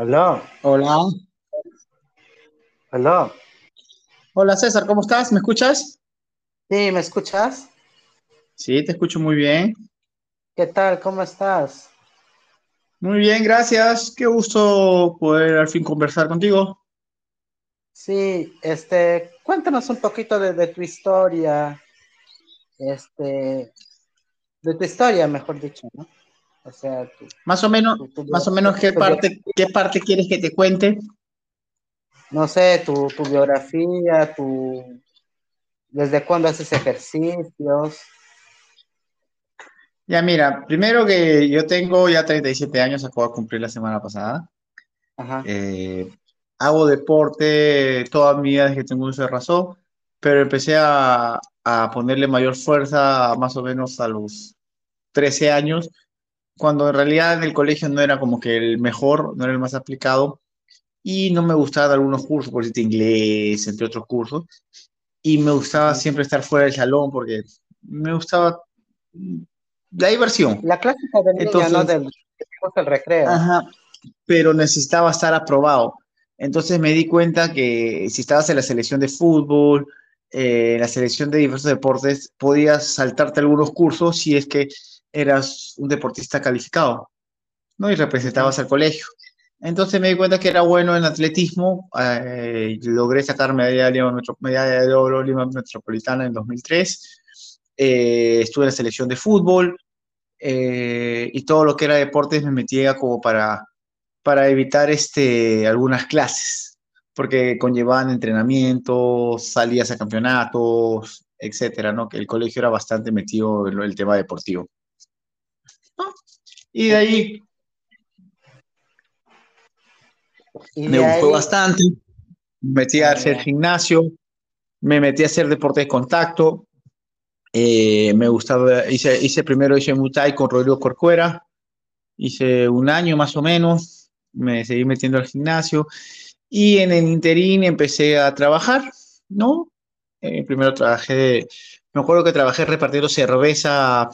Aló, Hola. aló. Hola César, ¿cómo estás? ¿Me escuchas? Sí, ¿me escuchas? Sí, te escucho muy bien. ¿Qué tal? ¿Cómo estás? Muy bien, gracias. Qué gusto poder al fin conversar contigo. Sí, este, cuéntanos un poquito de, de tu historia, este, de tu historia, mejor dicho, ¿no? O sea, tu, Más o menos, tu- tu más o menos qué parte, qué parte quieres que te cuente. no sé, tu, tu biografía, tu, desde cuándo haces ejercicios. Ya mira, primero que yo tengo ya 37 años, acabo de cumplir la semana pasada. Ajá. Eh, hago deporte toda mi vida desde que tengo uso de razón, pero empecé a, a ponerle mayor fuerza más o menos a los 13 años, cuando en realidad en el colegio no era como que el mejor, no era el más aplicado, y no me gustaban algunos cursos, por decirte inglés, entre otros cursos, y me gustaba siempre estar fuera del salón porque me gustaba la diversión. La clásica del niño, ¿no? Entonces, Del, que te gusta el recreo. ajá, pero necesitaba estar aprobado. Entonces me di cuenta que si estabas en la selección de fútbol, eh, en la selección de diversos deportes, podías saltarte algunos cursos si es que eras un deportista calificado, ¿no? Y representabas al colegio. Entonces me di cuenta que era bueno en atletismo, eh, logré sacar medalla de oro Lima Metropolitana en 2003, eh, estuve en la selección de fútbol eh, y todo lo que era deportes me metía como para para evitar este, algunas clases, porque conllevaban entrenamientos, salidas a campeonatos, etcétera, ¿no? Que el colegio era bastante metido en el tema deportivo. Y de ahí Y me de gustó ahí, bastante, me metí a hacer gimnasio, me metí a hacer deporte de contacto, eh, me gustaba, hice, hice primero hice Muay con Rodrigo Corcuera, hice un año más o menos, me seguí metiendo al gimnasio, Y en el interín empecé a trabajar, ¿no? Eh, primero trabajé, me acuerdo que trabajé repartiendo cerveza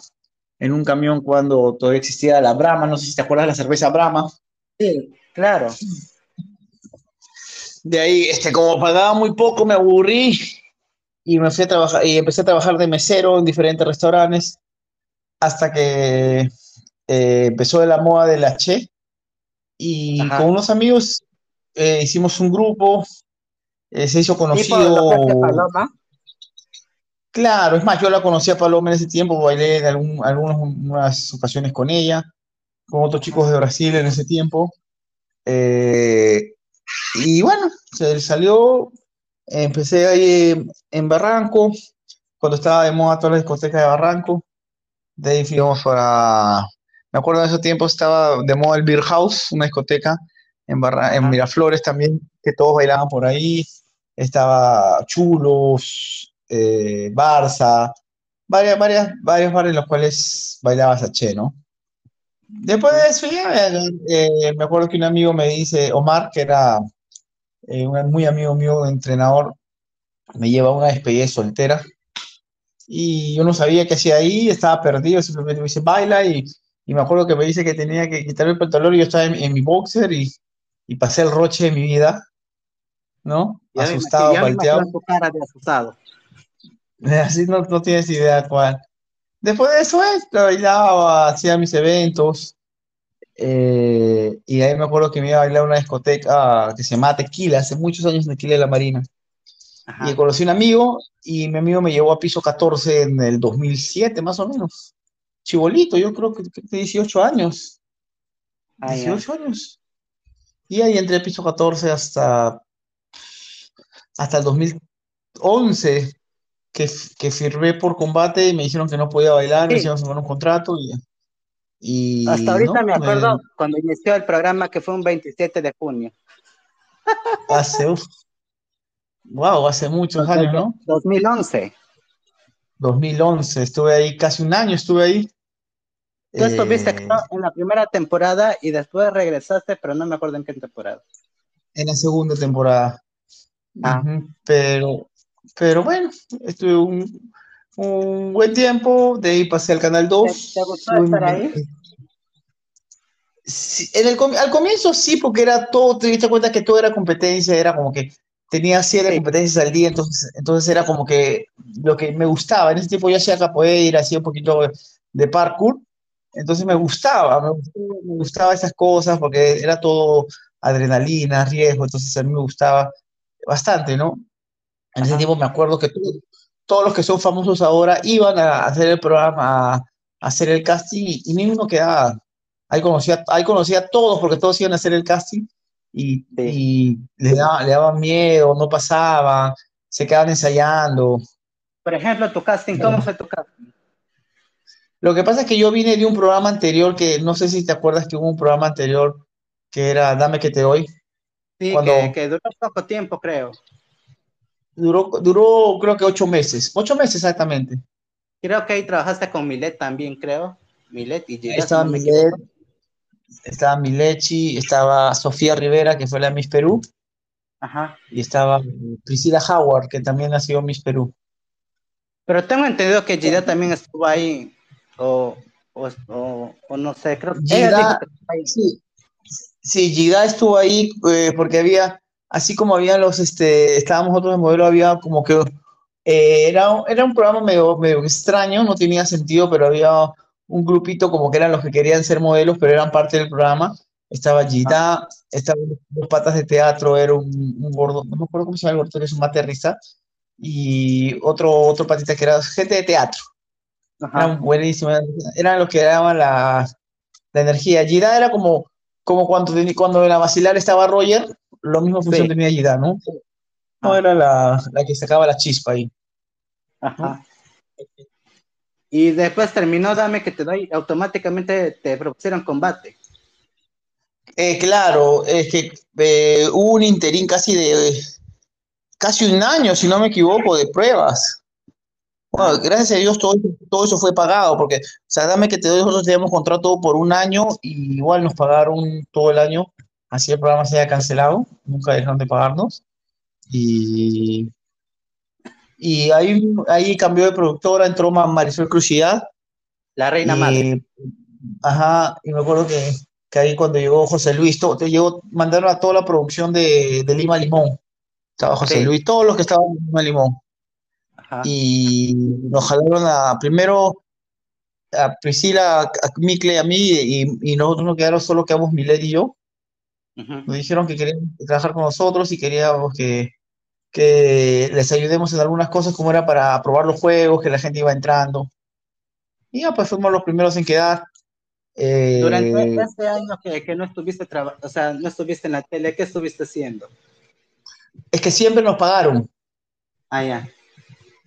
en un camión cuando todavía existía la Brahma, no sé si te acuerdas de la cerveza Brahma. Sí, claro. De ahí, este, como pagaba muy poco, me aburrí y me fui a trabajar, y empecé a trabajar de mesero en diferentes restaurantes hasta que eh, empezó la moda de la Che y con unos amigos eh, hicimos un grupo, eh, se hizo Tipo conocido Paloma. Claro, es más, yo la conocí a Paloma en ese tiempo, bailé en algún, algunas unas ocasiones con ella, con otros chicos de Brasil en ese tiempo. Eh, y bueno, se salió, empecé ahí en Barranco, cuando estaba de moda toda la discoteca de Barranco. De ahí fuimos para, me acuerdo en ese tiempo estaba de moda el Beer House, una discoteca en, Barra- en. Miraflores también, que todos bailaban por ahí. Estaba Chulos, eh, Barça, varias, varias, varios bares en los cuales bailaba Saché, ¿no? Después de eso ya, eh, me acuerdo que un amigo me dice, Omar, que era eh, un muy amigo mío, entrenador, me lleva a una despedida de soltera y yo no sabía qué hacía ahí, estaba perdido, simplemente me dice, baila y, y me acuerdo que me dice que tenía que quitarme el pantalón y yo estaba en, en mi boxer y, y pasé el roche de mi vida, ¿no? Ya Asustado, palteado, cara de asustado. así no, no tienes idea cuál. Después de eso, eh, bailaba, hacía mis eventos, eh, y ahí me acuerdo que me iba a bailar a una discoteca que se llama Tequila, hace muchos años en Tequila de la Marina. Y Ajá. conocí a un amigo y mi amigo me llevó a piso 14 en el 2007, más o menos. Chibolito, yo creo que, que 18 años. Ah, ya. 18 años. Y ahí entré a piso 14 hasta, hasta el 2011, que, que firmé por combate y me dijeron que no podía bailar, me Sí, hicieron firmar un contrato y, hasta y ahorita no, me me, acuerdo cuando inició el programa que fue un 27 de junio. hace, uf, wow, hace muchos años, ¿no? 2011. 2011, estuve ahí casi un año, estuve ahí. Tú estuviste eh, en la primera temporada y después regresaste, pero no me acuerdo en qué temporada. en la segunda temporada. Ah, Ujú, Pero, pero bueno, estuve un, un buen tiempo, de ahí pasé al Canal ¿te, te 2. gustó estar ahí? en el, al comienzo sí, porque era todo, te diste cuenta que todo era competencia, era como que tenía siete competencias al día, entonces, entonces era como que lo que me gustaba. En ese tiempo yo hacía capoeira, hacía un poquito de parkour, entonces me gustaba, me gustaba, esas cosas porque era todo adrenalina, riesgo, entonces a mí me gustaba bastante, ¿no? En ese tiempo me acuerdo que todos los que son famosos ahora iban a hacer el programa, a, hacer el casting y, y mí no quedaba. Ahí conocía, ahí conocía a todos porque todos iban a hacer el casting y, y le, daba, le daban miedo, no pasaba, se quedaban ensayando. Por ejemplo, tu casting, ¿cómo fue tu casting? Lo que pasa es que yo vine de un programa anterior que no sé si te acuerdas que hubo un programa anterior que era Dame que te doy. Sí, que, duró poco tiempo, creo. Duró, duró creo que ocho meses, ocho meses exactamente. Creo que ahí trabajaste con Milet también, creo. Milet y Giga, Estaba Milet, estaba Milechi, estaba Sofía Rivera, que fue la Miss Perú. Ajá. Y estaba Priscila Howard, que también ha sido Miss Perú. Pero tengo entendido que Gida también estuvo ahí, o, o, o, no sé, creo que Gida, sí, sí, Gida estuvo ahí eh, porque había, así como había los, este, estábamos nosotros en modelo, había como que eh, era, era un programa medio, medio extraño, no tenía sentido, pero había un grupito como que eran los que querían ser modelos, pero eran parte del programa. Estaba Gita, estaban dos patas de teatro, era un, un, gordo, no me acuerdo cómo se llama el gordo, que es un materrista, y otro, otro patita que era gente de teatro. Eran buenísimos, eran los que daban la, la energía. Gida era como, como cuando, cuando en la vacilar estaba Roger, lo mismo función tenía Gida, ¿no? No ah. era la, la, que sacaba la chispa ahí. Ajá. Y después terminó Dame que te doy, automáticamente te propusieron combate. Eh, claro, es que eh, hubo un interín casi de casi un año, si no me equivoco, de pruebas. Bueno, gracias a Dios todo, todo eso fue pagado, porque, o sea, dame que te doy, nosotros teníamos contrato por un año y igual nos pagaron todo el año, así el programa se haya cancelado, nunca dejaron de pagarnos. Y y ahí, ahí cambió de productora, entró Marisol Crucidad. La reina madre. Ajá, y me acuerdo que, que, ahí cuando llegó José Luis, todo, te llegó, mandaron a toda la producción de, de Lima Limón. Estaba José Luis, todos los que estaban en Lima Limón. Ajá. Y nos jalaron a, primero a Priscila, a Mikle, a mí, y, y nosotros nos quedaron solo quedamos Milet y yo. Nos dijeron que querían trabajar con nosotros y queríamos que, que les ayudemos en algunas cosas como era para probar los juegos, que la gente iba entrando. Y ya, pues fuimos los primeros en quedar. Eh, Durante este año que, que no estuviste o sea, no estuviste en la tele, ¿qué estuviste haciendo? Es que siempre nos pagaron. Ah, ya.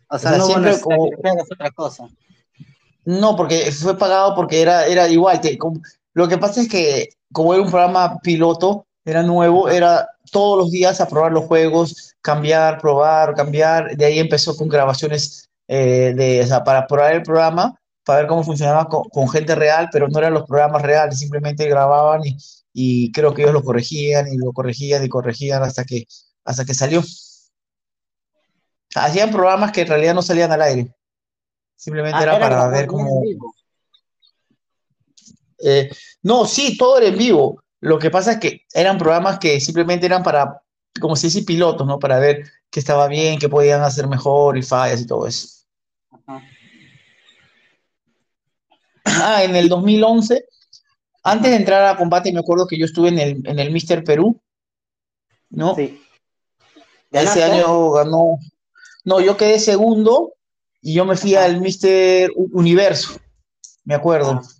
O sea, no siempre como... otra cosa. No, porque fue pagado porque era, era igual. Que, lo que pasa es que como era un programa piloto, era nuevo, era todos los días a probar los juegos, cambiar, probar, cambiar. De ahí empezó con grabaciones eh, de, o sea, para probar el programa, para ver cómo funcionaba con, gente real, pero no eran los programas reales, simplemente grababan y, y, creo que ellos lo corregían y lo corregían y corregían hasta que, hasta que salió. Hacían programas que en realidad no salían al aire. Simplemente ah, era, para ver cómo... Eh, no, sí, todo era en vivo lo que pasa es que eran programas que simplemente eran para, como se dice, pilotos, ¿no? Para ver qué estaba bien, qué podían hacer mejor y fallas y todo eso. Ah, en el 2011, antes de entrar a combate, me acuerdo que yo estuve en el, en el Mister Perú, ¿no? Sí. Ese año ganó. No, yo quedé segundo y yo me fui al Mister Universo, me acuerdo. Ah.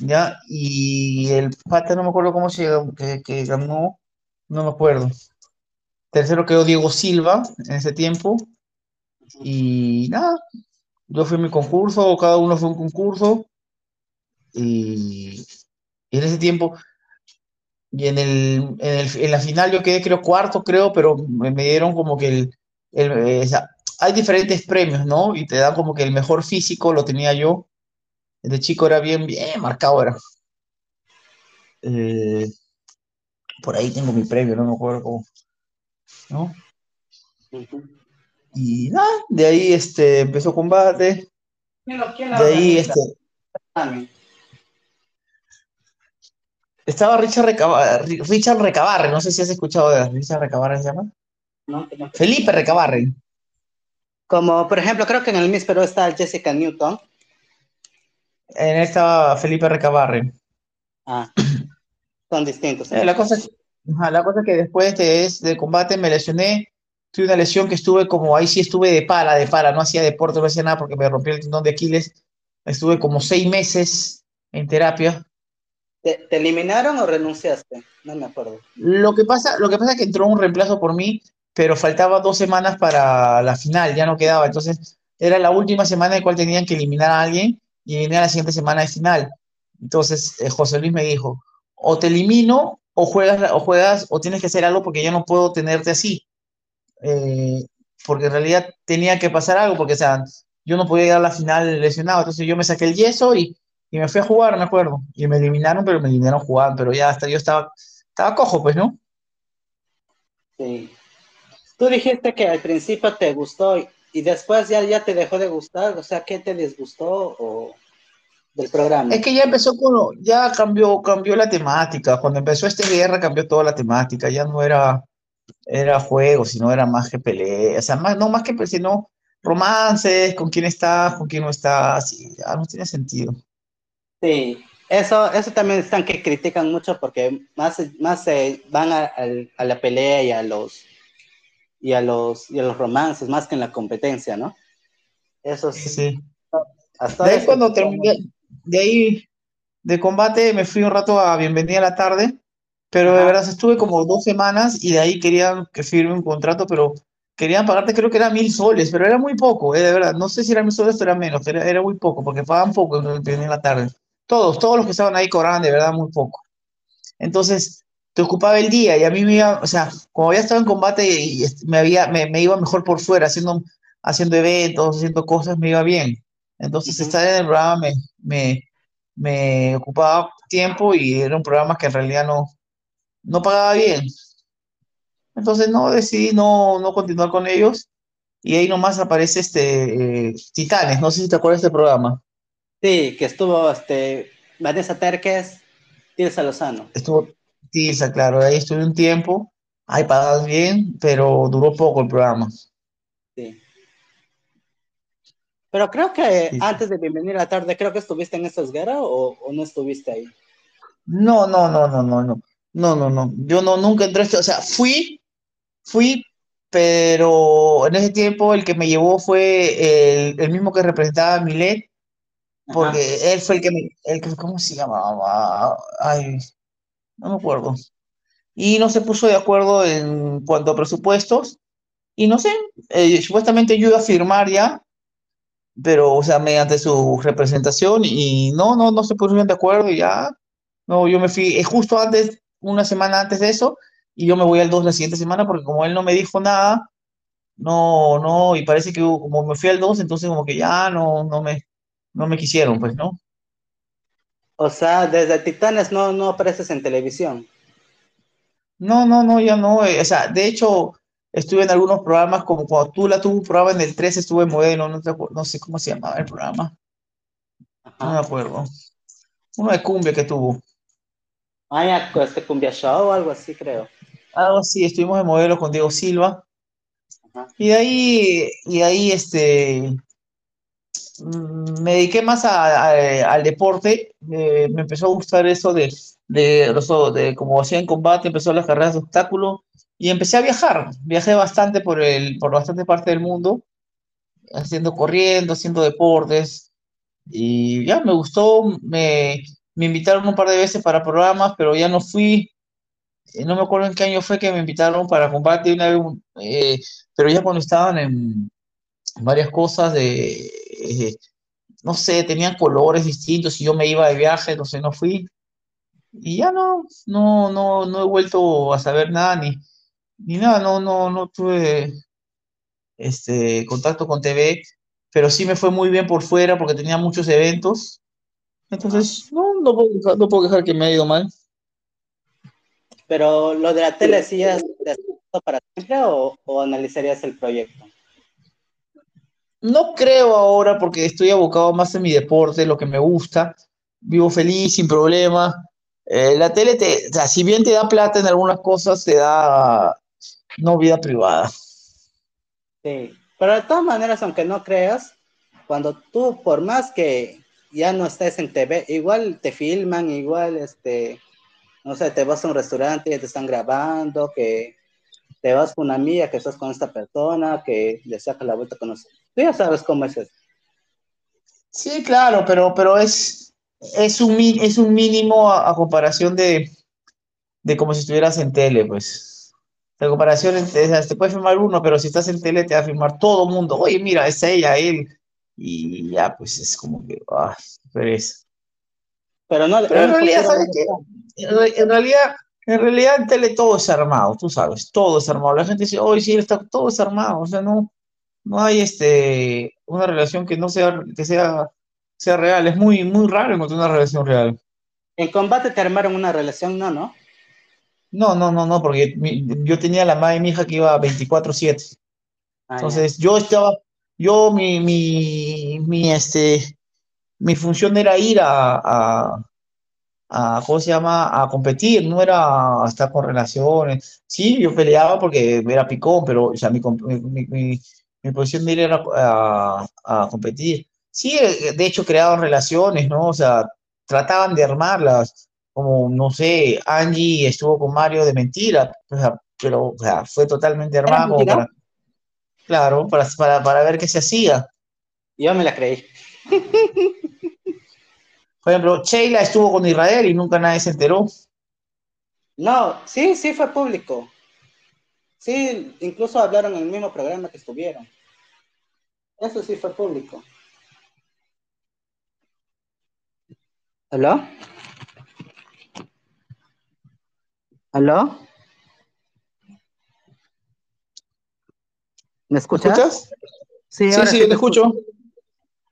¿Ya? Y el pata, no me acuerdo cómo se que, que ganó, no me acuerdo. Tercero quedó Diego Silva en ese tiempo. Y nada, yo fui a mi concurso, cada uno fue un concurso. Y, en ese tiempo, y en, el, en, el, en, la final yo quedé creo cuarto, creo, pero me, dieron como que el, el hay diferentes premios, ¿no? Y te dan como que el mejor físico lo tenía yo de chico era bien, bien marcado, era. Eh, por ahí tengo mi premio, no me acuerdo cómo. ¿No? Y nada, de ahí este, empezó combate. de ahí este. Estaba Richard, Richard Recabarre, no sé si has escuchado de Richard Recabarre, ¿se llama? No, Felipe Recabarre. Como, por ejemplo, creo que en el Miss está Jessica Newton. En él estaba Felipe Recabarre. Ah, son distintos. Eh, la, cosa, la cosa es que después de, de combate me lesioné. Tuve una lesión que estuve como, ahí sí estuve de para, de para, no hacía deporte, no hacía nada porque me rompí el tendón de Aquiles. Estuve como seis meses en terapia. ¿Te, eliminaron o renunciaste? No me acuerdo. Lo que, pasa, lo que pasa es que entró un reemplazo por mí, pero faltaba dos semanas para la final, ya no quedaba. Entonces, era la última semana en la cual tenían que eliminar a alguien y venía la siguiente semana de final. Entonces, eh, José Luis me dijo, o te elimino o juegas, o juegas o tienes que hacer algo porque ya no puedo tenerte así. Eh, porque en realidad tenía que pasar algo, porque o sea, yo no podía llegar a la final lesionado. Entonces yo me saqué el yeso y, y me fui a jugar, me acuerdo. Y me eliminaron, pero me eliminaron jugando, pero ya hasta yo estaba, estaba cojo, pues, ¿no? Sí. Tú dijiste que al principio te gustó y después ya, ya te dejó de gustar, o sea, ¿qué te disgustó o del programa? Es que ya empezó con, ya cambió, cambió la temática, cuando empezó esta guerra cambió toda la temática, ya no era, era juego, sino era más que pelea, o sea, más, no más que pues, sino romances, con quién estás, con quién no estás, ya no tiene sentido. Sí, eso, eso también están que critican mucho porque más, más se van a, a la pelea y a los y a los, y a los romances más que en la competencia, ¿no? Eso sí. sí. Hasta de ahí cuando terminé, de ahí de combate me fui un rato a Bienvenida a la tarde, pero de verdad estuve como dos semanas y de ahí querían que firme un contrato, pero querían pagarte creo que era mil soles, pero era muy poco, eh, de verdad, no sé si era mil soles o era menos, era, era muy poco, porque pagan poco en Bienvenida a la tarde. Todos, todos los que estaban ahí cobraban de verdad muy poco. Entonces, te ocupaba el día y a mí me iba, o sea, como había estado en combate y me, había, me, me iba mejor por fuera, haciendo, haciendo eventos, haciendo cosas, me iba bien. Entonces, estar en el programa me, me, me, ocupaba tiempo y era un programa que en realidad no, no pagaba bien. Entonces, no, decidí no, no continuar con ellos y ahí nomás aparece este eh, Titanes, no sé si te acuerdas de este programa. Sí, que estuvo este, Vanessa Terques, Tirsa Lozano. Estuvo Tirsa, claro, ahí estuve un tiempo, ahí pagadas bien, pero duró poco el programa. Sí. Pero creo que antes de Bienvenir a la Tarde, creo que estuviste en esa guerra o, o, no estuviste ahí. No, no, no, no, no, no. No, no, no. Yo no, nunca entré, o sea, fui, fui, pero en ese tiempo el que me llevó fue el, el mismo que representaba a Milet, porque él fue el que me, el que, ¿cómo se llamaba? Ay, no me acuerdo. Y no se puso de acuerdo en cuanto a presupuestos, y no sé, eh, supuestamente yo iba a firmar ya, pero, o sea, mediante su representación, y no, no, no se pusieron de acuerdo, y ya, no, yo me fui, es justo antes, una semana antes de eso, y yo me voy al 2 la siguiente semana, porque como él no me dijo nada, no, no, y parece que como me fui al 2, entonces como que ya no, no me, no me quisieron, pues, ¿no? O sea, desde Titanes no, no apareces en televisión. No, no, no, ya no. Eh, o sea, de hecho, estuve en algunos programas, como cuando tú la tuvo un programa en el 13, estuve en modelo, no, no sé cómo se llamaba el programa. No me acuerdo. Uno de cumbia que tuvo. Ah, ya, este cumbia show o algo así, creo. Algo así, estuvimos en modelo con Diego Silva. Y de ahí, y ahí, este, me dediqué más al deporte, me empezó a gustar eso de, de, de, como hacía en combate, empezó las carreras de obstáculos y empecé a viajar, viajé bastante por, el, por bastante parte del mundo, haciendo corriendo, haciendo deportes. Y ya me gustó, me, me invitaron un par de veces para programas, pero ya no fui, eh, no me acuerdo en qué año fue que me invitaron para combate una eh, pero ya cuando estaban en varias cosas de, eh, no sé, tenían colores distintos y yo me iba de viaje, no sé, no fui. Y ya no, no, no, no he vuelto a saber nada ni, ni nada, no, no, no tuve este contacto con TV, pero sí me fue muy bien por fuera porque tenía muchos eventos. Entonces, no, no puedo, no puedo dejar que me haya ido mal. Pero lo de la tele, ¿sí es para siempre o, o analizarías el proyecto? No creo ahora porque estoy abocado más en mi deporte, lo que me gusta. Vivo feliz, sin problema. Eh, la tele, te, o sea, si bien te da plata en algunas cosas, te da no vida privada. Sí, pero de todas maneras, aunque no creas, cuando tú, por más que ya no estés en TV, igual te filman, igual, este, no sé, te vas a un restaurante y te están grabando, que te vas con una amiga, que estás con esta persona, que le saca la vuelta con. Tú ya sabes cómo es eso. Sí, claro, pero, pero es, es, un, es un mínimo a, a comparación de, de como si estuvieras en tele, pues. La comparación, entre, te puede firmar uno, pero si estás en tele te va a firmar todo el mundo. Oye, mira, es ella, él. Y ya, pues es como que, ah, pereza. Pero no, Pero en realidad, ¿sabes qué? En, en realidad, en realidad en tele todo es armado, tú sabes, todo es armado. La gente dice, oye, sí, está, todo es armado. O sea, no, no hay este, una relación que no sea, que sea, sea real. Es muy, muy raro encontrar una relación real. En combate te armaron una relación, no, ¿no? No, no, no, no, porque mi- yo tenía la madre de mi hija que iba 24/7. Ah. Entonces, yo estaba, yo, mi, mi, mi, este, mi función era ir a, a, a, ¿cómo se llama? A competir, no era estar con relaciones. Sí, yo peleaba porque era picón, pero, o sea, mi, comp- mi, mi, mi- posición de ir a, a competir. Sí, eh, de hecho, creaban relaciones, ¿no? O sea, trataban de armarlas, como, no sé, Angie estuvo con Mario de mentira, o sea, pero, o sea, fue totalmente para, claro, para, para, para ver qué se hacía. Yo me la creí. Por ejemplo, Sheila estuvo con Israel y nunca nadie se enteró. No, sí, sí fue público. Sí, incluso hablaron en el mismo programa que estuvieron. Eso sí fue público. ¿Aló? ¿Aló? ¿Me ¿Me escuchas? Sí, Sí, yo te escucho. escucho.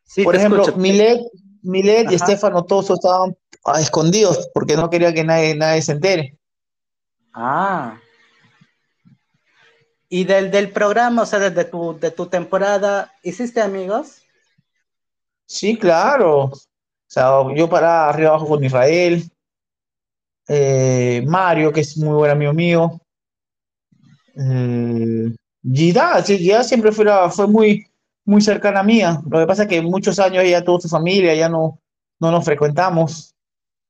Sí, Por te ejemplo, escucho. Milet, Milet y. Estefano Toso estaban ah, escondidos porque no quería que nadie, nadie se entere. Ah. Y del, del programa, o sea, desde tu, de tu temporada, ¿hiciste amigos? Sí, claro. O sea, yo para arriba abajo con Israel, eh, Mario, que es muy buen amigo mío, eh, Gida, sí, Gida siempre fue, la- fue muy, muy cercana mía. Lo que pasa es que muchos años ella tuvo su familia, ya no, no nos frecuentamos.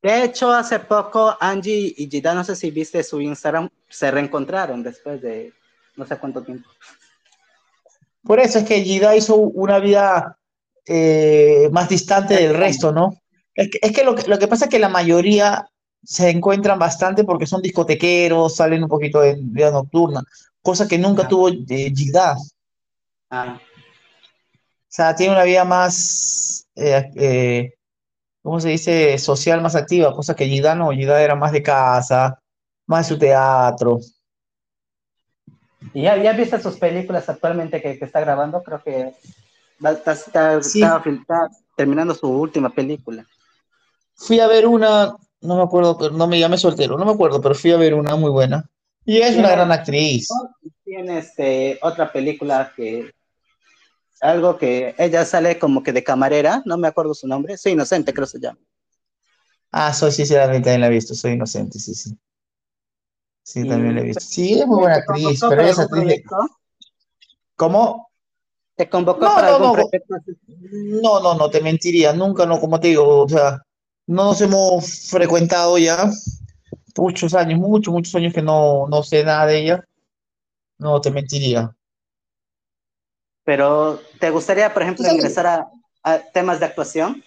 De hecho, hace poco Angie y Gida, no sé si viste su Instagram, se reencontraron después de no sé cuánto tiempo. Por eso es que Gida hizo una vida eh, más distante del resto, ¿no? Es que, es que lo, que lo que pasa es que la mayoría se encuentran bastante porque son discotequeros, salen un poquito de vida nocturna, cosa que nunca tuvo eh, Gida. O Ah, sea, tiene una vida más, eh, eh, ¿cómo se dice? Social, más activa, cosa que Gida no, Gida era más de casa, más de su teatro. ¿Y ya, ya viste sus películas actualmente que, que está grabando? Creo que está, está- Sí. está fil- está terminando su última película. Fui a ver una, no me acuerdo, no me llame soltero, no me acuerdo, pero fui a ver una muy buena. Y es una gran actriz. Tiene este, otra película que. Algo que ella sale como que de camarera, no me acuerdo su nombre. Soy inocente, creo que se llama. Ah, soy sí, sí, también la he visto, soy inocente, sí, sí. Sí, Y- también la he visto. Sí, es muy buena ¿Te convocó actriz, pero ella es algún actriz de... proyecto? ¿Cómo? ¿Te convocó No, para no, algún no. proyecto? No, no, no, te mentiría, nunca, no, como te digo, o sea, no nos hemos frecuentado ya muchos años, muchos, muchos años que no, no sé nada de ella. No, te mentiría. Pero, ¿te gustaría, por ejemplo, Sí. ingresar a, a temas de actuación?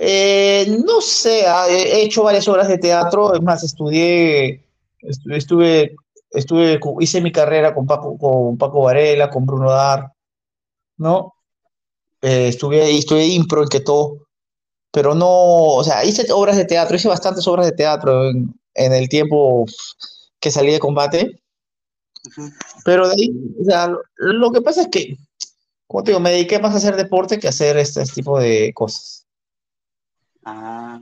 Eh, no sé, he he hecho varias obras de teatro, es más, estudié, estu- estuve, estuve, hice mi carrera con Paco, con Paco Varela, con Bruno Dar, ¿no? Eh, estuve, estuve impro en Quetó, pero no, o sea, hice obras de teatro, hice bastantes obras de teatro en, en el tiempo que salí de combate, pero de ahí, o sea, lo, lo que pasa es que, como te digo, me dediqué más a hacer deporte que a hacer este, este tipo de cosas. Ah,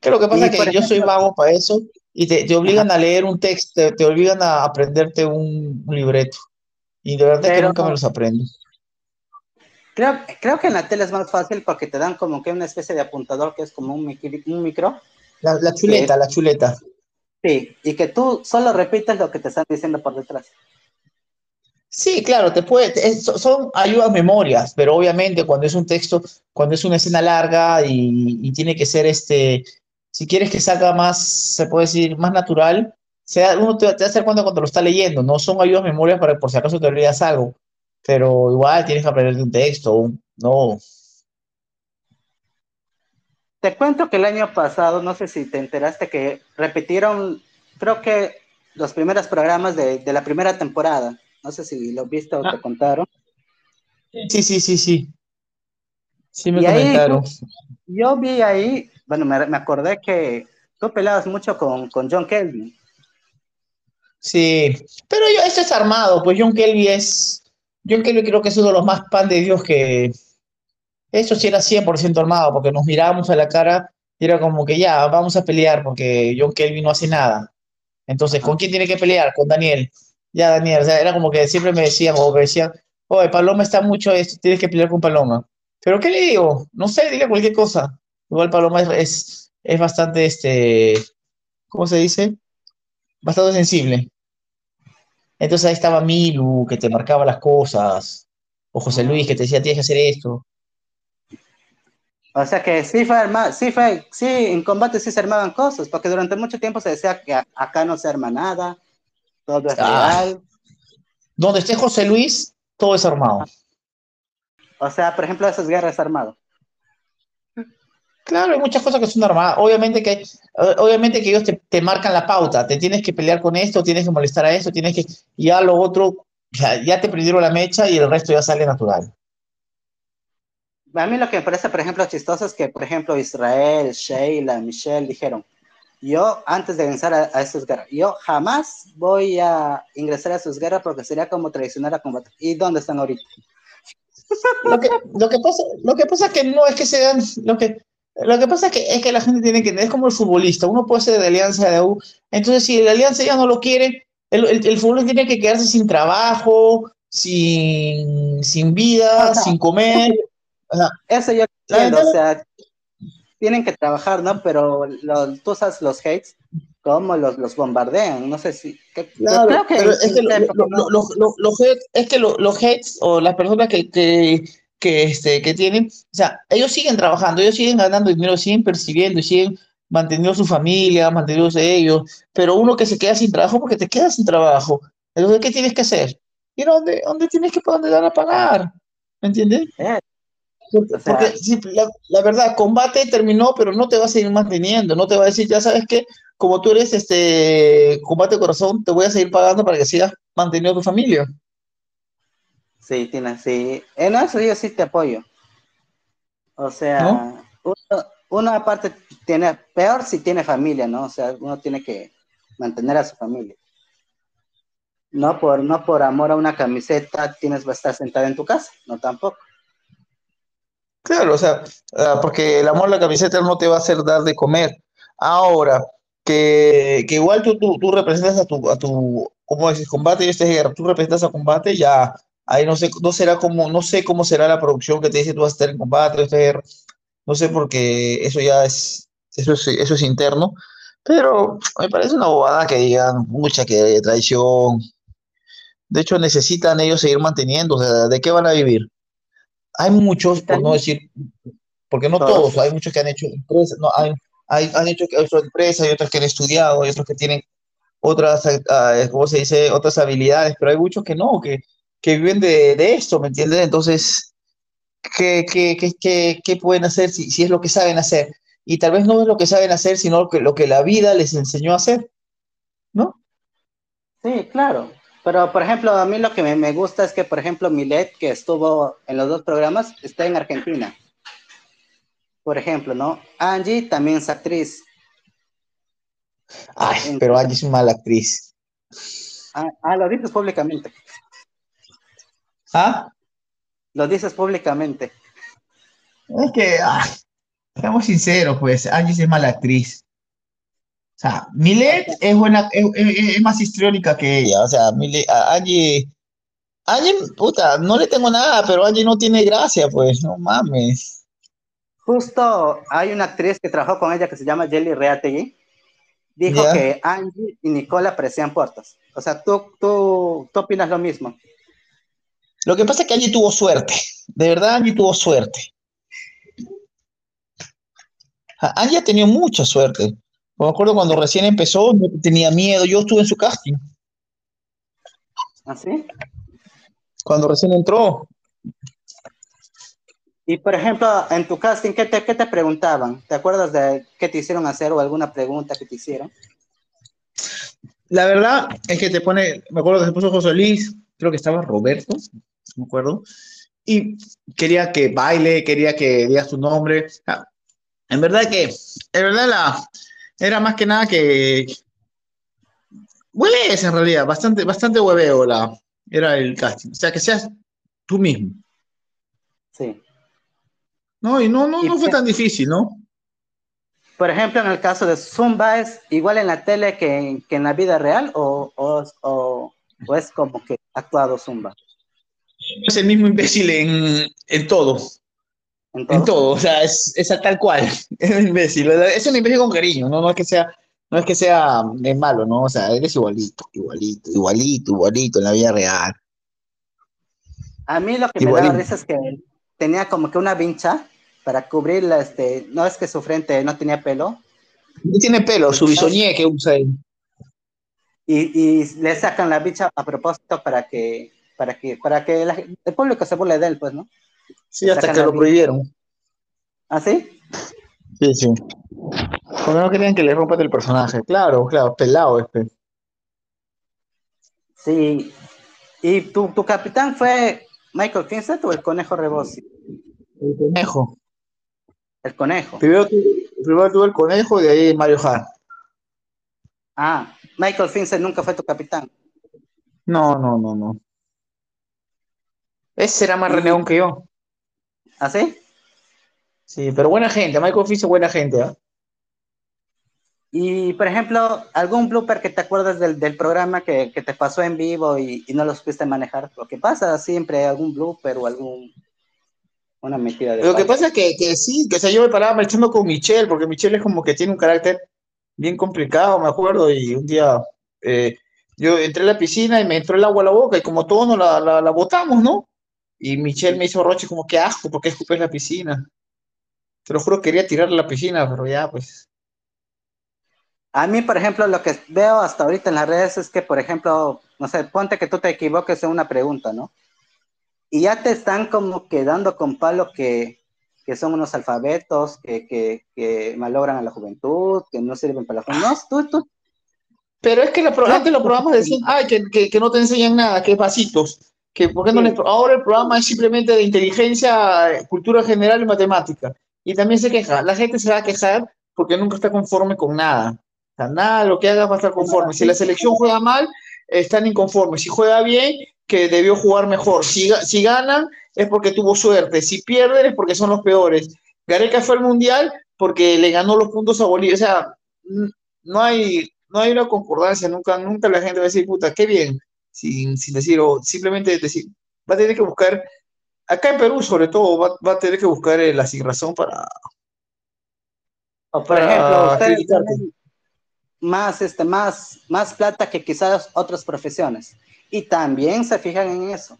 Que lo que pasa es que yo soy vago para eso y te, te obligan a leer un texto, te, obligan a aprenderte un, libreto. Y de verdad que nunca me los aprendo. creo, creo que en la tele es más fácil porque te dan como que una especie de apuntador que es como un, micro La, chuleta, la chuleta. Sí, y que tú solo repites lo que te están diciendo por detrás. Sí, claro, te puede, son ayudas memorias, pero obviamente cuando es un texto, cuando es una escena larga y, tiene que ser este, si quieres que salga más, se puede decir, más natural, uno te, te hace cuenta cuando lo está leyendo, no son ayudas memorias para por si acaso te olvidas algo, pero igual tienes que aprender de un texto, no. Te cuento que el año pasado, no sé si te enteraste que repitieron, creo que los primeros programas de la primera temporada. No sé si lo viste o te ah. contaron. Sí, sí, sí, sí. Sí me comentaron. yo vi ahí, bueno, me, me, acordé que tú pelabas mucho con, con John Kelvin. Sí, pero yo, eso es armado, pues John Kelvin es, John Kelvin creo que es uno de los más pan de Dios que, eso sí era 100% armado, porque nos mirábamos a la cara y era como que ya, vamos a pelear, porque John Kelvin no hace nada. Entonces, ¿con quién tiene que pelear? Con Daniel. Ya, Daniel, o sea, era como que siempre me decían, o me decían, oye, Paloma está mucho esto, tienes que pelear con Paloma. ¿Pero qué le digo? No sé, diga cualquier cosa. Igual Paloma es, es, bastante, este, ¿cómo se dice? Bastante sensible. Entonces ahí estaba Milu, que te marcaba las cosas, o José Luis, que te decía, tienes que hacer esto. O sea que sí fue sí fue, sí, en combate sí se armaban cosas, porque durante mucho tiempo se decía que acá no se arma nada, todo es ah. real. Donde esté José Luis, todo es armado. O sea, por ejemplo, esas guerras armadas. Claro, hay muchas cosas que son armadas. Obviamente que, obviamente que ellos te, marcan la pauta. Te tienes que pelear con esto, tienes que molestar a esto, tienes que. Ya lo otro, ya, ya te prendieron la mecha y el resto ya sale natural. A mí lo que me parece, por ejemplo, chistoso es que, por ejemplo, Israel, Sheila, Michelle dijeron, yo antes de ingresar a, a esas guerras, yo jamás voy a ingresar a sus guerras porque sería como traicionar a combate. ¿Y dónde están ahorita? Lo que, lo que, pasa, lo que pasa es que no es que sean, lo que, lo que pasa es que, es que la gente tiene que, es como el futbolista, uno puede ser de alianza de U, entonces si la alianza ya no lo quiere, el, el, el futbolista tiene que quedarse sin trabajo, sin, sin vida, sin comer, eso yo entiendo, o sea, tienen que trabajar, ¿no? Pero tú sabes los hates, cómo los, los bombardean, no sé si... creo que es que, los hates, es que los hates o las personas que, que, que, este, que tienen, o sea, ellos siguen trabajando, ellos siguen ganando dinero, siguen percibiendo siguen manteniendo su familia, manteniéndose ellos, pero uno que se queda sin trabajo porque te quedas sin trabajo, entonces, ¿qué tienes que hacer? ¿Y dónde, dónde tienes que dónde dar a pagar? ¿Me entiendes? Eh, porque, la, verdad, combate terminó, pero no te va a seguir manteniendo, no te va a decir, ya sabes que como tú eres este combate corazón, te voy a seguir pagando para que sigas manteniendo tu familia. Sí, Tina, sí. En eso yo sí te apoyo. O sea, uno, aparte tiene, peor si tiene familia, ¿no? O sea, uno tiene que mantener a su familia. No por, no por amor a una camiseta tienes que estar sentada en tu casa, no tampoco. Claro, o sea, ah, porque el amor a la camiseta no te va a hacer dar de comer. Ahora, que, que igual tú, tú, representas a tu, a tu, ¿cómo decís? Combate y este guerra, tú representas a combate, ya, ahí no sé, no será como, no sé cómo será la producción que te dice tú vas a estar en combate, este guerra, no sé porque eso ya es, eso es, eso es interno, pero me parece una bobada que digan, mucha que traición. De hecho, necesitan ellos seguir manteniendo, o sea, ¿de qué van a vivir? Hay muchos, por no decir, porque no todos, hay muchos que han hecho empresas, no, hay, hay, han hecho empresas, hay otros que han estudiado, hay otros que tienen otras, uh, ¿cómo se dice?, otras habilidades, pero hay muchos que no, que, que viven de, de esto, ¿me entiendes? Entonces, ¿qué, qué, qué, qué pueden hacer si, si, es lo que saben hacer? Y tal vez no es lo que saben hacer, sino lo que, lo que la vida les enseñó a hacer, ¿no? Sí, claro. Pero, por ejemplo, a mí lo que me, gusta es que, por ejemplo, Milet, que estuvo en los dos programas, está en Argentina. Por ejemplo, ¿no? Angie también es actriz. Ay, pero Angie es una mala actriz. Ah, ah, lo dices públicamente. ¿Ah? Lo dices públicamente. Es que, seamos sinceros, pues, Angie es mala actriz. O sea, Milet es buena, es, más histriónica que ella. O sea, Milet, Angie, Angie, puta, no le tengo nada, pero Angie no tiene gracia, pues, no mames. justo hay una actriz que trabajó con ella que se llama Jelly Reategui. Dijo que Angie y Nicola parecían puertas. O sea, ¿tú, tú, tú opinas lo mismo. Lo que pasa es que Angie tuvo suerte. De verdad, Angie tuvo suerte. Angie ha tenido mucha suerte. Me acuerdo cuando recién empezó, tenía miedo. Yo estuve en su casting. ¿Ah, sí? Cuando recién entró. Y por ejemplo, en tu casting, ¿qué te, te preguntaban? ¿Te acuerdas de qué te hicieron hacer o alguna pregunta que te hicieron? La verdad es que te pone, me acuerdo que se puso José Luis, creo que estaba Roberto, me acuerdo, y quería que baile, quería que digas tu nombre. Ah, en verdad que, en verdad la, era más que nada que hueves en realidad, bastante, bastante hueveo la, era el casting. O sea, que seas tú mismo. Sí. No, y no, no, no fue tan difícil, ¿no? Por ejemplo, en el caso de Zumba, ¿es igual en la tele que, en la vida real o, o, es como que actuado Zumba? Es el mismo imbécil en, en todo. ¿En todo? o sea, es, es tal cual. Es un imbécil. Es un imbécil con cariño, ¿no? No es que sea, no es que sea es malo, ¿no? O sea, eres igualito, igualito, igualito, igualito en la vida real. A mí lo que me da risa es que tenía como que una vincha para cubrirla, este, no es que su frente no tenía pelo. No tiene pelo, su bisoñé que usa él. Y, y, le sacan la vincha a propósito para que, para que, para que el público se burle de él, pues, ¿no? Sí, hasta que lo prohibieron. ¿Ah, sí? Sí, sí. Porque no querían que le rompan el personaje. Claro, claro, pelado este. Sí. ¿Y tu, tu capitán fue Michael Vincent o el conejo Rebosi? El conejo. El conejo. Primero, primero tuvo el conejo y de ahí Mario Hart. Ah, Michael Vincent nunca fue tu capitán. No, no, no, no. Ese era más renegón que yo. ¿Ah, sí? Sí, pero buena gente. Michael Vincent es buena gente, ¿ah? Y, por ejemplo, algún blooper que te acuerdas del, del programa que, que, te pasó en vivo y, y, no lo supiste manejar. Lo que pasa siempre, algún blooper o algún una metida de Lo que pasa es que, que, sí, que se yo me paraba marchando con Michelle, porque Michelle es como que tiene un carácter bien complicado, me acuerdo, y un día eh, yo entré a la piscina y me entró el agua a la boca y como todos nos la, la, la botamos, ¿no? Y Michelle me hizo roche como que asco, porque escupes la piscina? Te lo juro, quería tirar la piscina, pero ya, pues a mí, por ejemplo, lo que veo hasta ahorita en las redes es que, por ejemplo, no sé, ponte que tú te equivoques en una pregunta, ¿no? Y ya te están como quedando con palo que, que son unos alfabetos, que, que, que, malogran a la juventud, que no sirven para la juventud. No, tú, tú. Pero es que la, antes los programas decían, ay, que, que, no te enseñan nada, que pasitos. Que, ¿por qué no les, ahora el programa es simplemente de inteligencia, cultura general y matemática. Y también se queja, la gente se va a quejar porque nunca está conforme con nada nada lo que haga va a estar conforme. Si la selección juega mal, están inconformes. Si juega bien, que debió jugar mejor. Si, si ganan, es porque tuvo suerte. Si pierden, es porque son los peores. Gareca fue al Mundial porque le ganó los puntos a Bolivia. O sea, no hay, no hay una concordancia. Nunca, nunca la gente va a decir, puta, qué bien. Sin, sin decir, o simplemente decir, va a tener que buscar, acá en Perú sobre todo, va, va a tener que buscar la sin razón para... O por ejemplo, ustedes más, este, más, más plata que quizás otras profesiones. Y también se fijan en eso.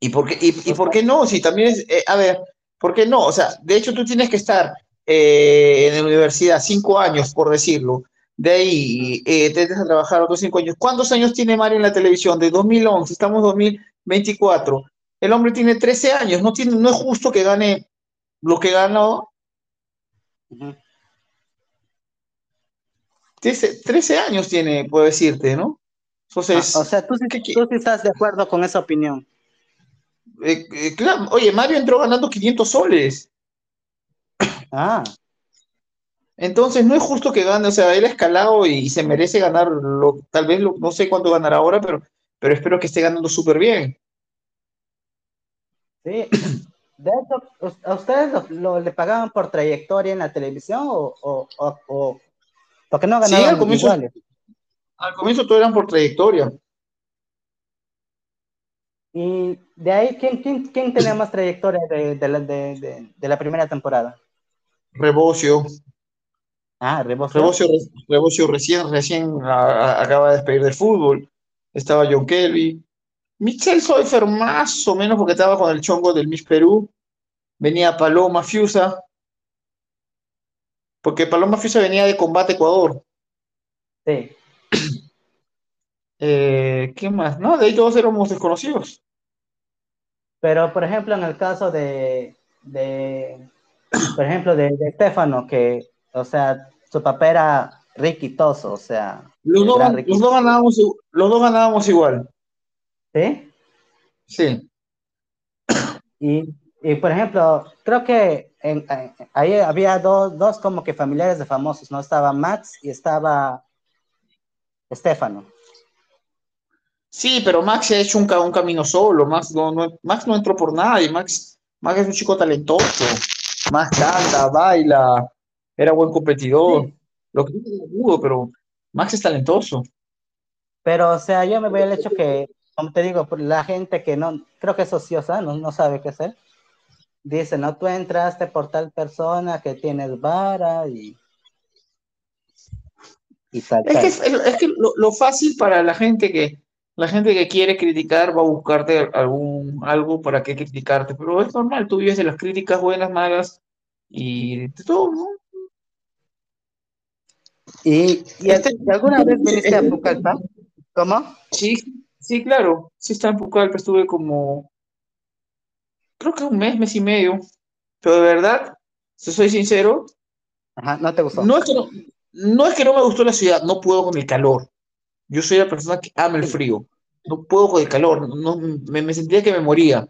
¿Y por qué, y, por qué no? Si también es, eh, a ver, ¿por qué no? O sea, de hecho tú tienes que estar eh, en la universidad cinco años, por decirlo. De ahí eh, te dejas trabajar otros cinco años. ¿Cuántos años tiene Mario en la televisión? De 2011, estamos en 2024. El hombre tiene 13 años, no, tiene, no es justo que gane lo que ganó. 13, años tiene, puedo decirte, ¿no? Entonces, ah, o sea, ¿tú, tú estás de acuerdo con esa opinión. Eh, eh, claro, oye, Mario entró ganando 500 soles. Ah. Entonces no es justo que gane, o sea, él ha escalado y, se merece ganar, lo, tal vez no sé cuánto ganará ahora, pero, pero espero que esté ganando súper bien. Sí, de hecho, ¿a ustedes lo, le pagaban por trayectoria en la televisión o, o, porque no ganaban sí, al comienzo, Al comienzo todo eran por trayectoria. Y de ahí, ¿quién, quién, quién tenía más trayectoria de, de, la, de, de la primera temporada? Rebocio. Ah, Rebocio. Rebocio, Rebocio recién, recién a, a, acaba de despedir del fútbol. Estaba John Kelly. Michel Soifer más o menos porque estaba con el chongo del Miss Perú. Venía Paloma Fiusa. Porque Paloma Fiusa venía de Combate Ecuador. Sí. Eh, ¿Qué más? No, de ahí todos éramos desconocidos. Pero, por ejemplo, en el caso de, de por ejemplo, de, de Estefano, que, o sea, su papel era riquitoso, o sea. Los dos, los dos, ganábamos, los dos ganábamos igual. ¿Sí? Sí. Y, y por ejemplo, creo que en, en, ahí había dos, dos como que familiares de famosos, ¿no? Estaba Max y estaba Estefano. Sí, pero Max se ha hecho un, un camino solo. Max no, no, Max no entró por nadie. Max, Max es un chico talentoso. Max canta, baila, era buen competidor. Sí. Lo que pudo, pero Max es talentoso. Pero, o sea, yo me voy al hecho que, como te digo, la gente que no, creo que es ociosa, no, no sabe qué hacer. Dice, no, tú entraste por tal persona que tienes vara y es que, es, es que lo, lo, fácil para la gente que la gente que quiere criticar va a buscarte algún algo para qué criticarte, pero es normal, tú vives de las críticas buenas, malas y de todo, ¿no? ¿Y, y este, alguna vez viniste a Pucallpa? ¿Cómo? Sí, sí, claro, sí está en Pucallpa, estuve como, creo que un mes, mes y medio, pero de verdad, si soy sincero, Ajá, no te gustó. No es que no, no es que no me gustó la ciudad, no puedo con el calor. Yo soy la persona que ama el frío. No puedo con el calor. No, me, me, sentía que me moría.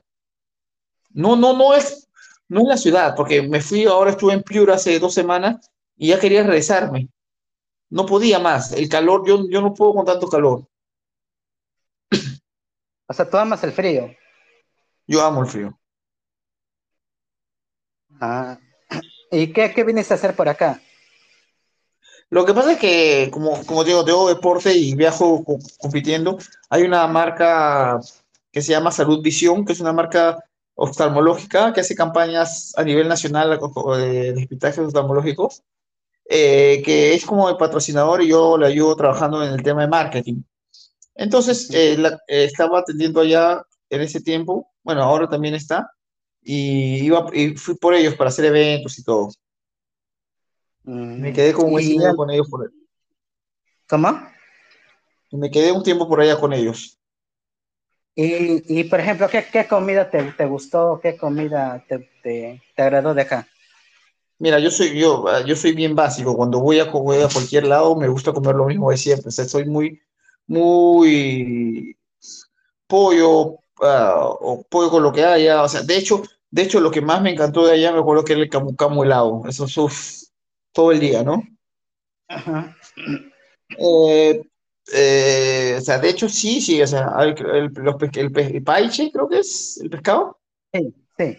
No, no, no es, no es la ciudad, porque me fui, ahora estuve en Piura hace dos semanas y ya quería regresarme. No podía más. El calor, yo, yo no puedo con tanto calor. O sea, tú amas el frío. Yo amo el frío. Ah. ¿Y qué, qué vienes a hacer por acá? Lo que pasa es que, como, como digo, tengo deporte y viajo compitiendo. Hay una marca que se llama Salud Visión, que es una marca oftalmológica que hace campañas a nivel nacional de despistajes oftalmológicos, eh, que es como el patrocinador y yo le ayudo trabajando en el tema de marketing. Entonces, eh, la, eh, estaba atendiendo allá en ese tiempo, bueno, ahora también está, y, iba, y fui por ellos para hacer eventos y todo. Me quedé como un tiempo con ellos por. ¿Cómo? Me quedé un tiempo por allá con ellos. Y, y por ejemplo, ¿qué, qué comida te, te, gustó? ¿Qué comida te, te, te, agradó de acá? Mira, yo soy, yo, yo soy bien básico. Cuando voy a, voy a cualquier lado, me gusta comer lo mismo de siempre. O sea, soy muy, muy pollo, uh, o pollo con lo que haya. O sea, de hecho, de hecho, lo que más me encantó de allá, me acuerdo que era el camu camu helado. Eso, uf, todo el día, ¿no? Ajá. Eh, eh, o sea, de hecho, sí, sí, o sea, el, el, los, el, el paiche, creo que es el pescado. Sí, sí.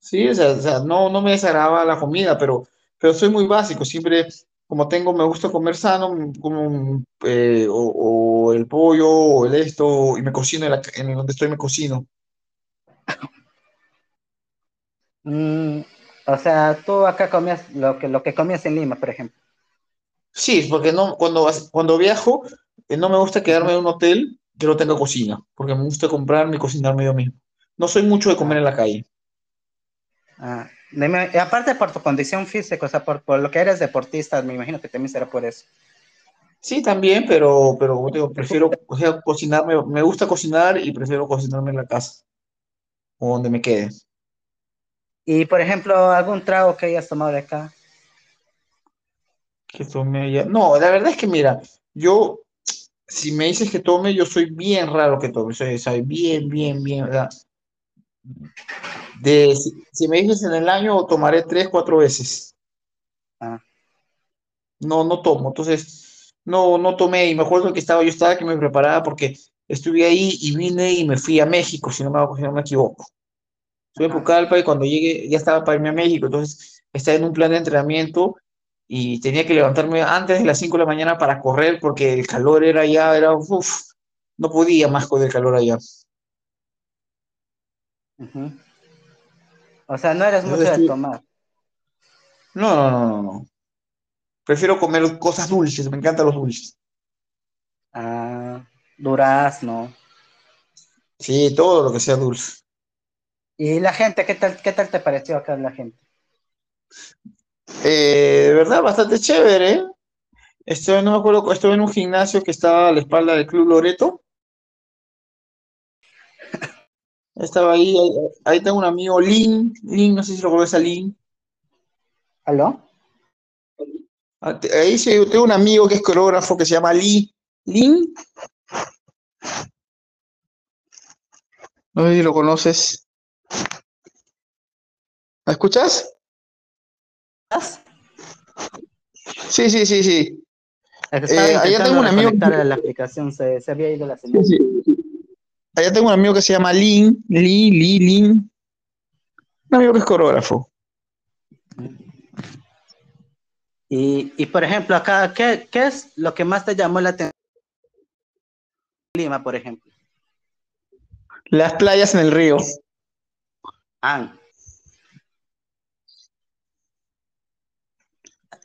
Sí, o sea, o sea no, no me desagradaba la comida, pero, pero soy muy básico, siempre, como tengo, me gusta comer sano, como eh, o, o, el pollo, o el esto, y me cocino en, la, en donde estoy, me cocino. Mm, o sea, tú acá comías lo que, lo que comías en Lima, por ejemplo. Sí, porque no, cuando, cuando viajo, eh, no me gusta quedarme en un hotel que no tenga cocina, porque me gusta comprarme y cocinarme yo mismo. No soy mucho de comer en la calle. Ah, aparte por tu condición física, o sea, por, por, lo que eres deportista, me imagino que también será por eso. Sí, también, pero, pero digo, prefiero o sea, cocinarme, me gusta cocinar y prefiero cocinarme en la casa, o donde me quede. Y, por ejemplo, algún trago que hayas tomado de acá. Que tome ya. No, la verdad es que, mira, yo, si me dices que tome, yo soy bien raro que tome. Soy, soy bien, bien, bien, ¿verdad? De, si, si, me dices en el año, tomaré tres, cuatro veces. Ah. No, no tomo. Entonces, no, no tomé. Y me acuerdo que estaba, yo estaba que me preparaba porque estuve ahí y vine y me fui a México, si no me, si no me equivoco. Estuve en Pucallpa y cuando llegué ya estaba para irme a México, entonces estaba en un plan de entrenamiento y tenía que levantarme antes de las 5 de la mañana para correr porque el calor era ya, era, uff, no podía más con el calor allá. Ujú. O sea, no eres mucho de tomar. No, no, no, no, no. Prefiero comer cosas dulces, me encantan los dulces. Ah, durazno. Sí, todo lo que sea dulce. ¿Y la gente? ¿Qué tal, qué tal te pareció acá la gente? Eh, de verdad, bastante chévere. ¿eh? Estoy, no me acuerdo, estuve en un gimnasio que estaba a la espalda del Club Loreto. Estaba ahí, ahí, ahí tengo un amigo, Lin, Lin, no sé si lo conoces a Lin. ¿Aló? Ah, Ahí sí, tengo un amigo que es coreógrafo que se llama Lee. Lin. No sé si lo conoces. ¿Me escuchas? Sí, sí, sí, sí. Es que estaba Eh, allá intentando tengo un amigo- la aplicación, se, se había ido la señal. Sí, sí. Allá tengo un amigo que se llama Lin, Lee, Lee, Lin. Un amigo que es coreógrafo. Y, y, por ejemplo, acá, ¿qué, ¿qué es lo que más te llamó la atención? en Lima, por ejemplo. Las playas en el río. Ah,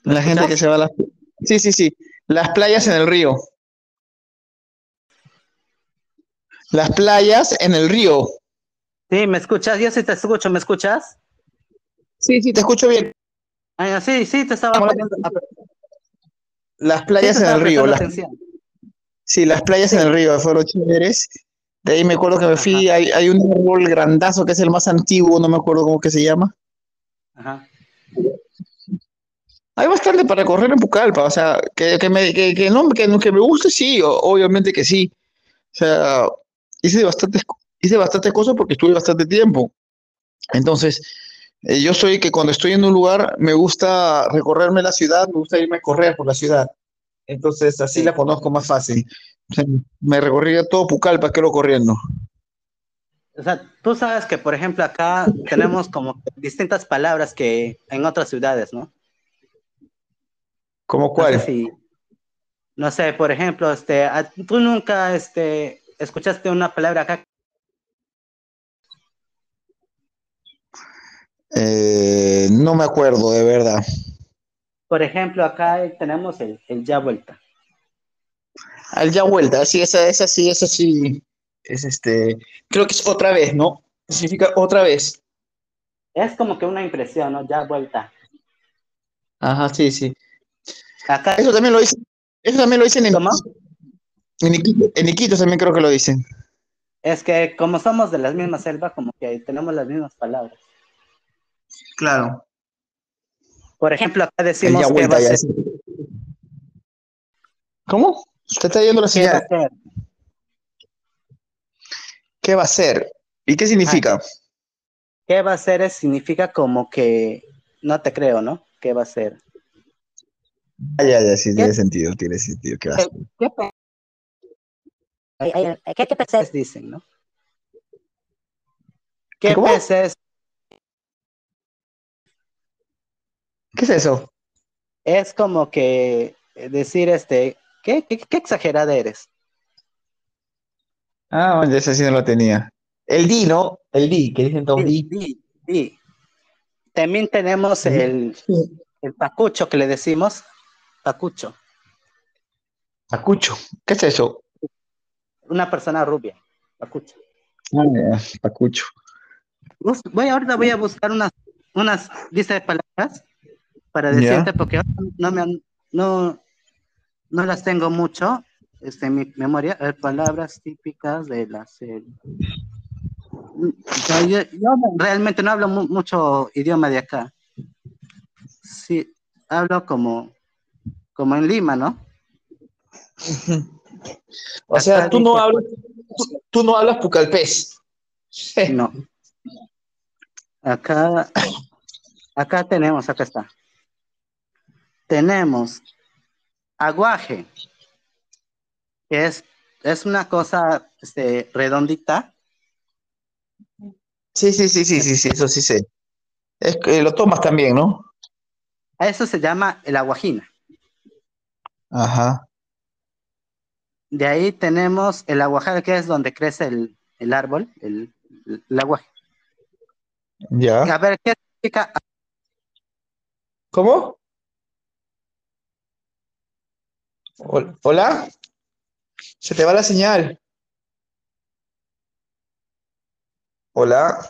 La gente que se va a las... Sí, sí, sí. Las playas en el río. Las playas en el río. sí, ¿me escuchas? Yo sí te escucho, ¿me escuchas? Sí, sí, te escucho bien. Ah, sí, sí, te estaba poniendo, sí, Las te playas en el río. Las, sí, las playas en el río fueron chéveres. De ahí me acuerdo que me fui. Hay, hay un árbol grandazo que es el más antiguo, no me acuerdo cómo que se llama. Ajá. Hay bastante para recorrer en Pucallpa, o sea, que, que me, que, que no, que, que me guste, sí, obviamente que sí. O sea, hice bastantes, hice bastantes cosas porque estuve bastante tiempo. Entonces, eh, yo soy que cuando estoy en un lugar me gusta recorrerme la ciudad, me gusta irme a correr por la ciudad. Entonces, así Sí. la conozco más fácil. O sea, me recorría todo Pucallpa, que lo corriendo. O sea, tú sabes que, por ejemplo, acá tenemos como distintas palabras que en otras ciudades, ¿no? ¿Cómo No cuál? sé si, no sé, por ejemplo, este, tú nunca, este, escuchaste una palabra acá, Eh, no me acuerdo, de verdad. por ejemplo, acá tenemos el, el ya vuelta. Al ya vuelta, sí, esa, esa sí, esa sí. Es este, creo que es otra vez, ¿no? Significa otra vez. Es como que una impresión, ¿no? Ya vuelta. Ajá, sí, sí. Acá, Eso también lo dicen, eso también lo dicen en, ¿cómo? En Iquitos, en Iquitos también creo que lo dicen. Es que como somos de la misma selva, como que tenemos las mismas palabras. Claro. Por ejemplo, acá decimos ya qué vuelta va a ser. ¿Cómo? Te está yendo la qué va a señal. ser. ¿Qué va a ser? ¿Y qué significa? ¿Qué va a ser? significa como que no te creo, ¿no? ¿Qué va a ser? Ah, ya, ya, sí, ¿Qué? tiene sentido, tiene sentido. ¿Qué va a ser? ¿Qué, ¿Qué, qué peces? dicen, no? ¿Qué ¿Cómo? peces? ¿Qué es eso? Es como que decir, este, ¿qué, qué, qué exagerada eres? Ah, bueno, ese sí no lo tenía. El di, ¿no? El di, que dicen todos di. sí, sí. También tenemos Sí. el, el pacucho que le decimos, pacucho, Pacucho. ¿Qué es eso? Una persona rubia, pacucho. Ah, Pacucho. Voy, ahorita voy a buscar unas, unas listas de palabras para Ya. decirte, porque no, me han- no, no las tengo mucho este, en mi memoria. Ver, palabras típicas de la selva. Yo, yo- yo realmente no hablo mu- mucho idioma de acá. Sí, hablo como, como en Lima, ¿no? O sea, tú no hablas, tú, tú no hablas pucalpés. No. Acá, acá tenemos, acá está. Tenemos aguaje, que es, es una cosa este, redondita. Sí, sí, sí, sí, sí, sí, eso sí sé. Es que lo tomas también, ¿no? A eso se llama el aguajina. Ajá. De ahí tenemos el aguajal, que es donde crece el, el árbol, el, el aguaje. Ya. A ver, ¿qué significa? ¿Cómo? Hol- ¿Hola? Se te va la señal. Hola.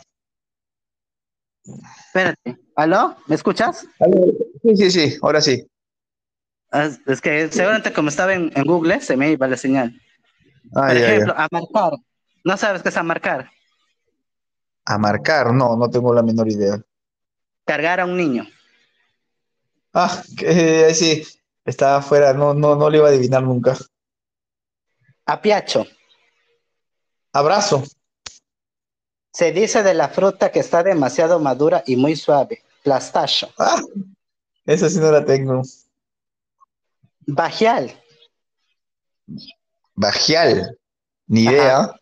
Espérate. ¿Aló? ¿Me escuchas? Sí, sí, sí, ahora sí. Es, es que seguramente como estaba en, en Google se me iba la señal. Ah, Por ya, ya. ejemplo, a marcar. ¿No sabes qué es a marcar? A marcar, no, no tengo la menor idea. Cargar a un niño. Ah, que, ahí sí, estaba afuera, no, no, no lo iba a adivinar nunca. A piacho. Abrazo. Se dice de la fruta que está demasiado madura y muy suave. Plastacho. Ah, esa sí no la tengo. Bajial. Bajial, ni Ajá. idea.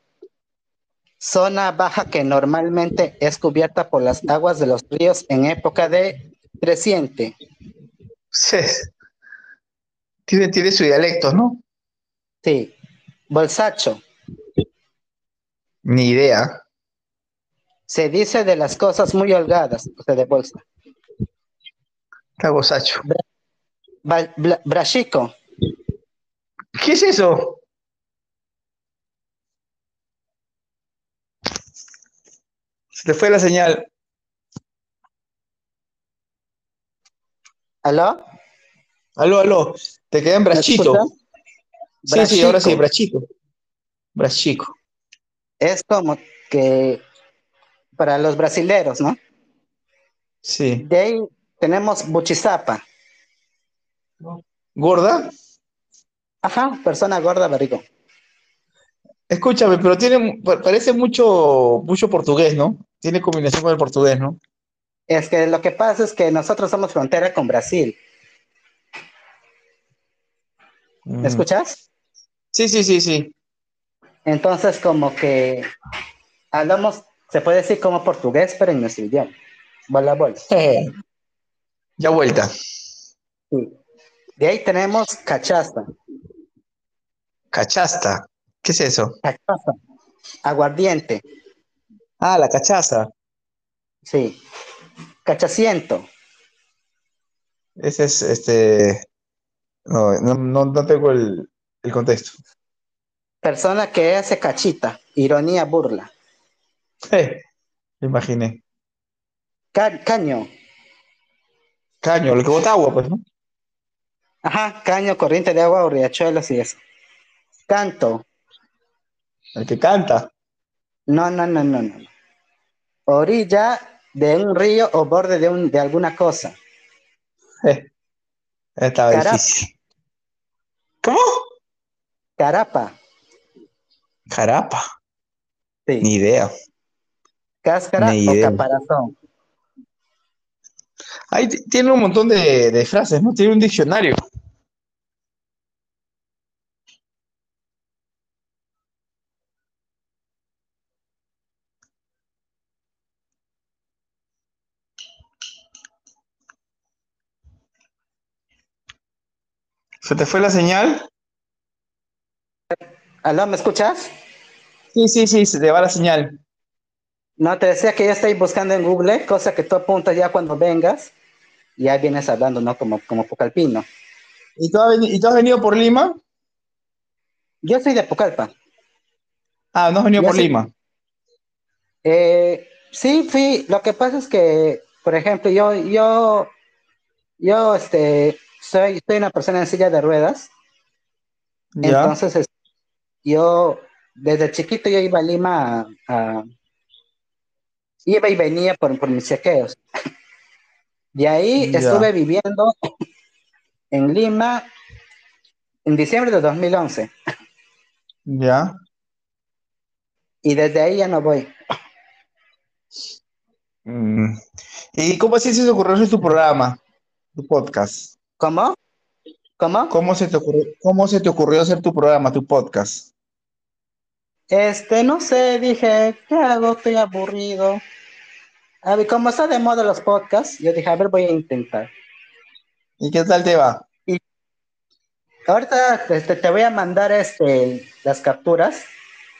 Zona baja que normalmente es cubierta por las aguas de los ríos en época de creciente. Sí. Tiene, tiene su dialecto, ¿no? Sí. Bolsacho. Ni idea. Se dice de las cosas muy holgadas, o sea, de bolsa. Cagosacho. Ba- brachico. ¿Qué es eso? Se te fue la señal. ¿Aló? Aló, aló. Te quedé en ¿Me brachito. Sí, sí, ahora sí, brachico. Brachico. Es como que para los brasileros, ¿no? Sí. De ahí tenemos buchizapa. ¿Gorda? Ajá, persona gorda, barrigo. Escúchame, pero tiene, pa- parece mucho, mucho portugués, ¿no? Tiene combinación con el portugués, ¿no? Es que lo que pasa es que nosotros somos frontera con Brasil. ¿Me Mm. escuchas? Sí, sí, sí, sí. Entonces, como que hablamos, se puede decir como portugués, pero en nuestro idioma. Bola, bola. Ya vuelta. Sí. De ahí tenemos cachaza. Cachasta. ¿Qué es eso? Cachaza. Aguardiente. Ah, la cachaza. Sí. Cachaciento. Ese es, este... No, no, no, no tengo el, el contexto. Persona que hace cachita. Ironía, burla. Eh, me imaginé. Ca- caño. Caño, lo que bota agua, pues, ¿no? Ajá, caño, corriente de agua o riachuelos y eso. Canto. El que canta. No, no, no, no, no. Orilla de un río o borde de, un, de alguna cosa. Eh, estaba Carapa. difícil. ¿Cómo? Carapa. Carapa. Sí. Ni idea. Cáscara ni o idea. caparazón. Ahí tiene un montón de, de frases, ¿no? Tiene un diccionario. ¿Se te fue la señal? ¿Aló, me escuchas? Sí, sí, sí, se te va la señal. No, te decía que yo estoy buscando en Google, cosa que tú apuntas ya cuando vengas. y Ya vienes hablando, ¿no? Como, como Pucalpino. ¿Y tú, has veni- y tú has venido por Lima? Yo soy de Pucallpa. Ah, no has venido Ya por. Lima. Eh, sí, fui. Lo que pasa es que, por ejemplo, yo, yo, yo, este, soy, soy una persona en silla de ruedas. Ya. Entonces, es- yo, desde chiquito, yo iba a Lima a, a- iba y venía por, por mis chequeos. De ahí Ya. estuve viviendo en Lima en diciembre de 2011 Ya. y desde ahí ya no voy. Mm. ¿Y cómo así se ocurrió tu programa, tu podcast? ¿Cómo? ¿Cómo? ¿Cómo se te ocurrió, cómo se te ocurrió hacer tu programa, tu podcast? Este, no sé, dije, ¿qué hago? Estoy aburrido. A ver, como está de moda los podcasts, yo dije, a ver, voy a intentar. ¿Y qué tal te va? Ahorita este, te voy a mandar este, las capturas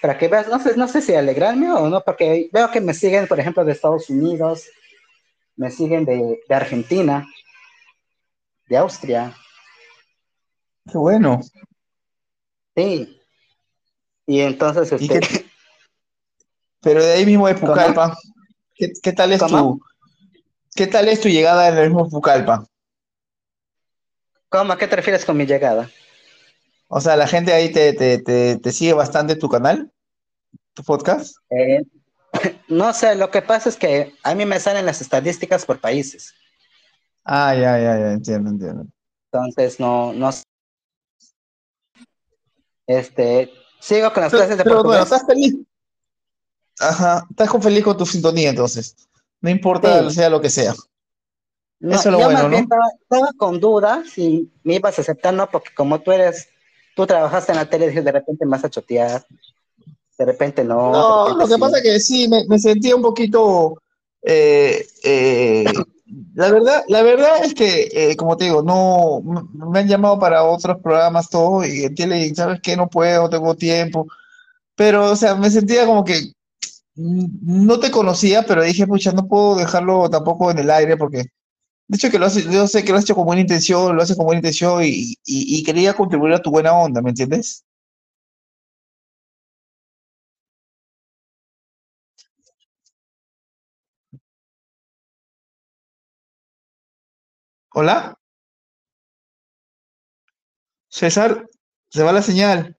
para que veas, no sé, no sé si alegrarme o no, porque veo que me siguen, por ejemplo, de Estados Unidos, me siguen de, de Argentina, de Austria, Qué bueno. sí. Y entonces, ¿Y qué- Pero de ahí mismo de Pucallpa, ¿qué, qué tal es ¿Cómo? tu, qué tal es tu llegada en el mismo Pucallpa? ¿cómo? ¿A qué te refieres con mi llegada? O sea, la gente ahí te, te, te, te sigue bastante tu canal, tu podcast. Eh, no sé, lo que pasa es que a mí me salen las estadísticas por países, Ah, ya, ya, ya, entiendo, entiendo. entonces no, no. Este, sigo con las Pero, clases de pero bueno, estás feliz. Ajá, estás con feliz con tu sintonía entonces. No importa Sí. sea lo que sea. No, Eso es lo yo bueno, más bien ¿no? estaba, estaba con dudas si me ibas a aceptar, no, porque como tú eres, tú trabajaste en la tele, dije, de repente me vas a chotear, de repente no. No, repente lo que sí. pasa es que sí, me, me sentía un poquito. eh, eh, la verdad, la verdad es que, eh, como te digo, no me han llamado para otros programas, todo, y en tele, y sabes que no puedo, tengo tiempo. Pero, o sea, me sentía como que no te conocía, pero dije, pucha, no puedo dejarlo tampoco en el aire, porque de hecho que lo hace, yo sé que lo has hecho con buena intención, lo haces con buena intención, y, y, y quería contribuir a tu buena onda, ¿me entiendes? ¿Hola? César, se va la señal.